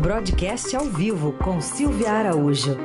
Broadcast ao vivo com Silvia Araújo.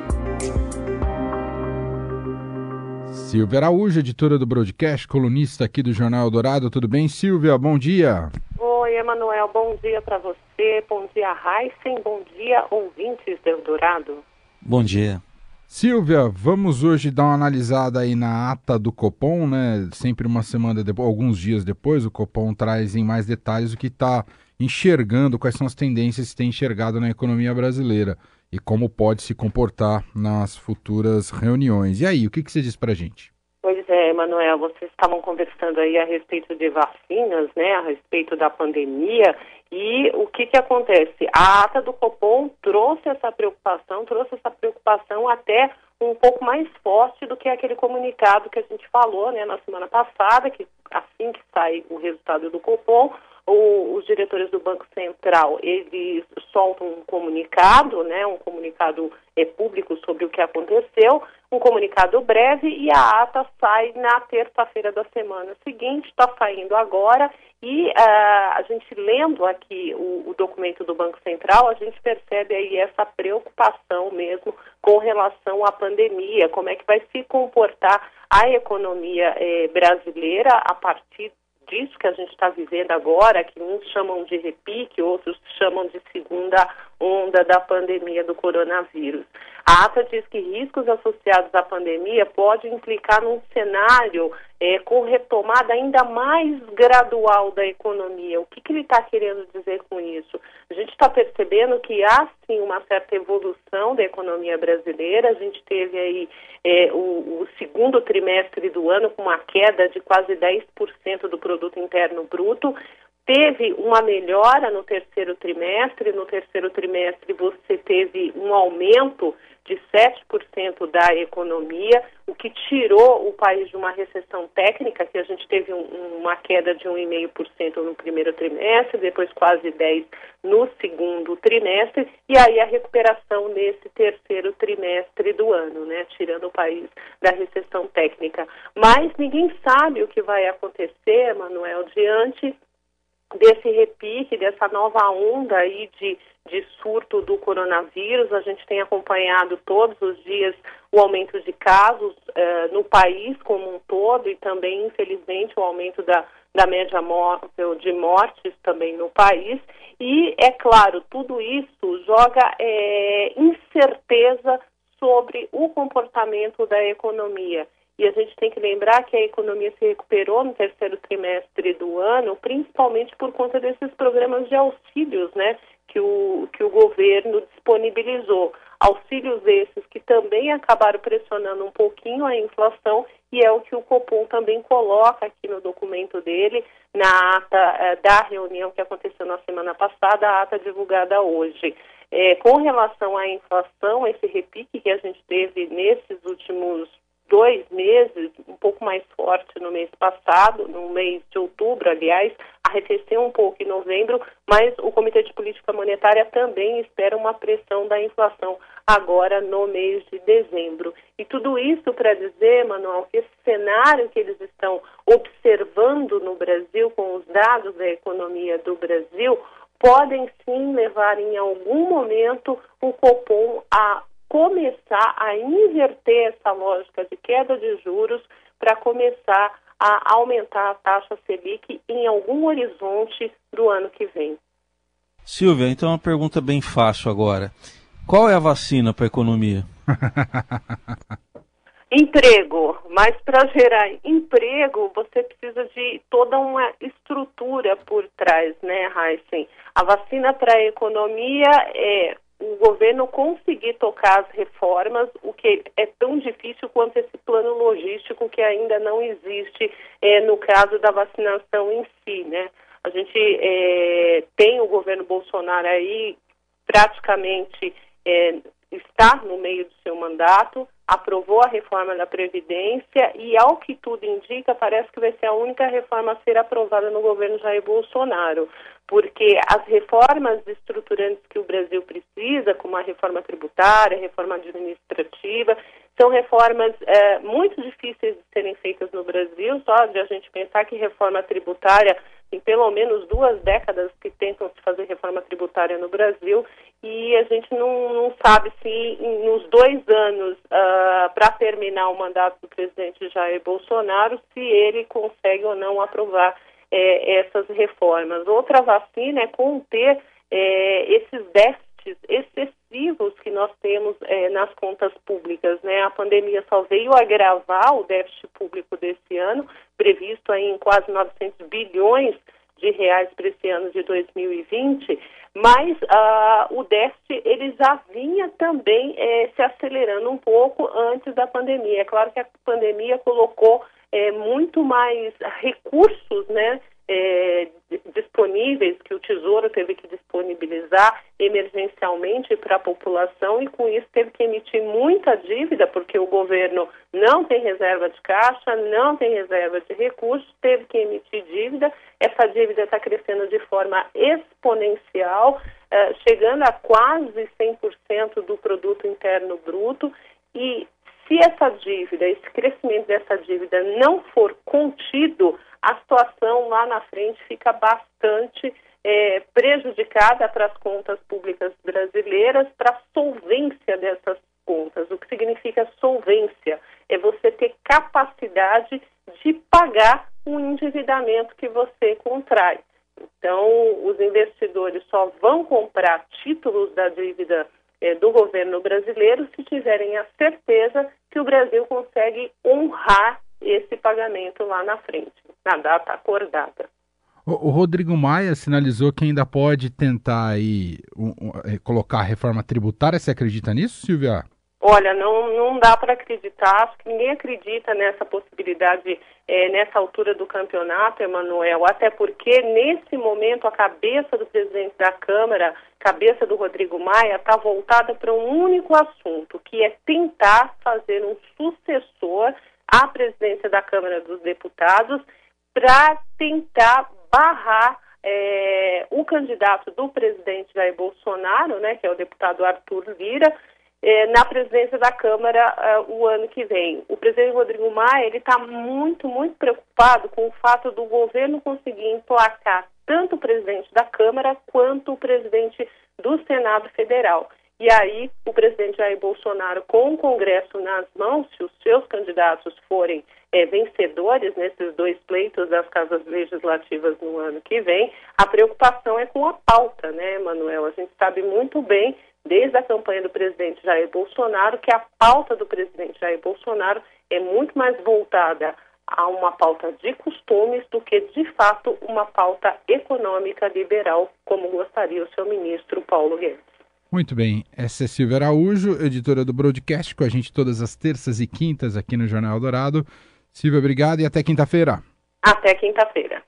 Silvia Araújo, editora do Broadcast, colunista aqui do Jornal Dourado. Tudo bem, Silvia? Bom dia. Oi, Emanuel. Bom dia para você. Bom dia, Heisen. Bom dia, ouvintes do Eldorado. Bom dia. Silvia, vamos hoje dar uma analisada aí na ata do Copom, né? Sempre uma semana depois, alguns dias depois, o Copom traz em mais detalhes o que está enxergando, quais são as tendências que tem enxergado na economia brasileira e como pode se comportar nas futuras reuniões. E aí, o que, que você diz para a gente? Pois é, Emanuel, vocês estavam conversando aí a respeito de vacinas, né, a respeito da pandemia, e o que que acontece? A ata do Copom trouxe essa preocupação, trouxe essa preocupação até um pouco mais forte do que aquele comunicado que a gente falou, né, na semana passada, que assim que sai o resultado do Copom, o, os diretores do Banco Central, eles soltam um comunicado, né, um comunicado é, público sobre o que aconteceu, um comunicado breve e a ata sai na terça-feira da semana seguinte, está saindo agora e uh, a gente lendo aqui o, o, documento do Banco Central, a gente percebe aí essa preocupação mesmo com relação à pandemia, como é que vai se comportar a economia eh, brasileira a partir disso que a gente está vivendo agora, que uns chamam de repique, outros chamam de segunda onda da pandemia do coronavírus. A ata diz que riscos associados à pandemia podem implicar num cenário é, com retomada ainda mais gradual da economia. O que, que ele está querendo dizer com isso? A gente está percebendo que há sim uma certa evolução da economia brasileira. A gente teve aí é, o, o segundo trimestre do ano com uma queda de quase 10% do produto interno bruto teve uma melhora no terceiro trimestre. No terceiro trimestre, você teve um aumento de 7% da economia, o que tirou o país de uma recessão técnica, que a gente teve um, uma queda de 1,5% no primeiro trimestre, depois quase 10% no segundo trimestre, e aí a recuperação nesse terceiro trimestre do ano, né, tirando o país da recessão técnica. Mas ninguém sabe o que vai acontecer, Manuel, diante desse repique, dessa nova onda aí de, de surto do coronavírus. A gente tem acompanhado todos os dias o aumento de casos uh, no país como um todo e também, infelizmente, o aumento da, da média móvel de mortes também no país. E, é claro, tudo isso joga é, incerteza sobre o comportamento da economia. E a gente tem que lembrar que a economia se recuperou no terceiro trimestre do ano, principalmente por conta desses programas de auxílios, né, que o, que o governo disponibilizou. Auxílios esses que também acabaram pressionando um pouquinho a inflação e é o que o Copom também coloca aqui no documento dele, na ata eh, da reunião que aconteceu na semana passada, a ata divulgada hoje. É, com relação à inflação, esse repique que a gente teve nesses últimos dois meses, um pouco mais forte no mês passado, no mês de outubro, aliás, arrefeceu um pouco em novembro, mas o Comitê de Política Monetária também espera uma pressão da inflação agora no mês de dezembro. E tudo isso para dizer, Manuel, que esse cenário que eles estão observando no Brasil, com os dados da economia do Brasil, podem sim levar em algum momento o Copom a começar a inverter essa lógica de queda de juros para começar a aumentar a taxa Selic em algum horizonte do ano que vem. Silvia, então uma pergunta bem fácil agora. Qual é a vacina para a economia? Emprego, mas para gerar emprego você precisa de toda uma estrutura por trás, né, Heisen? A vacina para a economia é o governo conseguir tocar as reformas, o que é tão difícil quanto esse plano logístico que ainda não existe é, no caso da vacinação em si, né? A gente é, tem o governo Bolsonaro aí praticamente é, está no meio do seu mandato, aprovou a reforma da Previdência e, ao que tudo indica, parece que vai ser a única reforma a ser aprovada no governo Jair Bolsonaro, porque as reformas estruturantes que o Brasil precisa, como a reforma tributária, a reforma administrativa, são reformas é, muito difíceis de serem feitas no Brasil, só de a gente pensar que reforma tributária em pelo menos duas décadas que tentam se fazer reforma tributária no Brasil e a gente não, não sabe se nos dois anos uh, para terminar o mandato do presidente Jair Bolsonaro, se ele consegue ou não aprovar é, essas reformas. Outra vacina é conter é, esses déficits excessivos que nós temos é, nas contas públicas. Né? A pandemia só veio agravar o déficit público desse ano, previsto aí em quase 900 bilhões de reais para esse ano de 2020, mas uh, o déficit ele já vinha também eh, se acelerando um pouco antes da pandemia. É claro que a pandemia colocou eh, muito mais recursos, né, é, disponíveis que o Tesouro teve que disponibilizar emergencialmente para a população e com isso teve que emitir muita dívida porque o governo não tem reserva de caixa, não tem reserva de recursos, teve que emitir dívida. Essa dívida está crescendo de forma exponencial, eh, chegando a quase 100% do produto interno bruto e se essa dívida, esse crescimento dessa dívida não for contido, a situação lá na frente fica bastante é, prejudicada para as contas públicas brasileiras, para a solvência dessas contas. O que significa solvência? É você ter capacidade de pagar o endividamento que você contrai. Então, os investidores só vão comprar títulos da dívida é, do governo brasileiro se tiverem a certeza que o Brasil consegue honrar esse pagamento lá na frente, na data acordada. O, Rodrigo Maia sinalizou que ainda pode tentar aí é, colocar a reforma tributária. Você acredita nisso, Silvia? Olha, não, não dá para acreditar, acho que ninguém acredita nessa possibilidade é, nessa altura do campeonato, Emanuel, até porque nesse momento a cabeça do presidente da Câmara, cabeça do Rodrigo Maia, está voltada para um único assunto, que é tentar fazer um sucessor à presidência da Câmara dos Deputados para tentar barrar é, o candidato do presidente Jair Bolsonaro, né, que é o deputado Arthur Lira, é, na presidência da Câmara uh, o ano que vem. O presidente Rodrigo Maia ele está muito, muito preocupado com o fato do governo conseguir emplacar tanto o presidente da Câmara quanto o presidente do Senado Federal. E aí, o presidente Jair Bolsonaro, com o Congresso nas mãos, se os seus candidatos forem é, vencedores nesses dois pleitos das casas legislativas no ano que vem, a preocupação é com a pauta, né, Manuel? A gente sabe muito bem desde a campanha do presidente Jair Bolsonaro, que a pauta do presidente Jair Bolsonaro é muito mais voltada a uma pauta de costumes do que, de fato, uma pauta econômica liberal, como gostaria o seu ministro Paulo Guedes. Muito bem, essa é Silvia Araújo, editora do Broadcast, com a gente todas as terças e quintas aqui no Jornal Dourado. Silvia, obrigado e até quinta-feira. Até quinta-feira.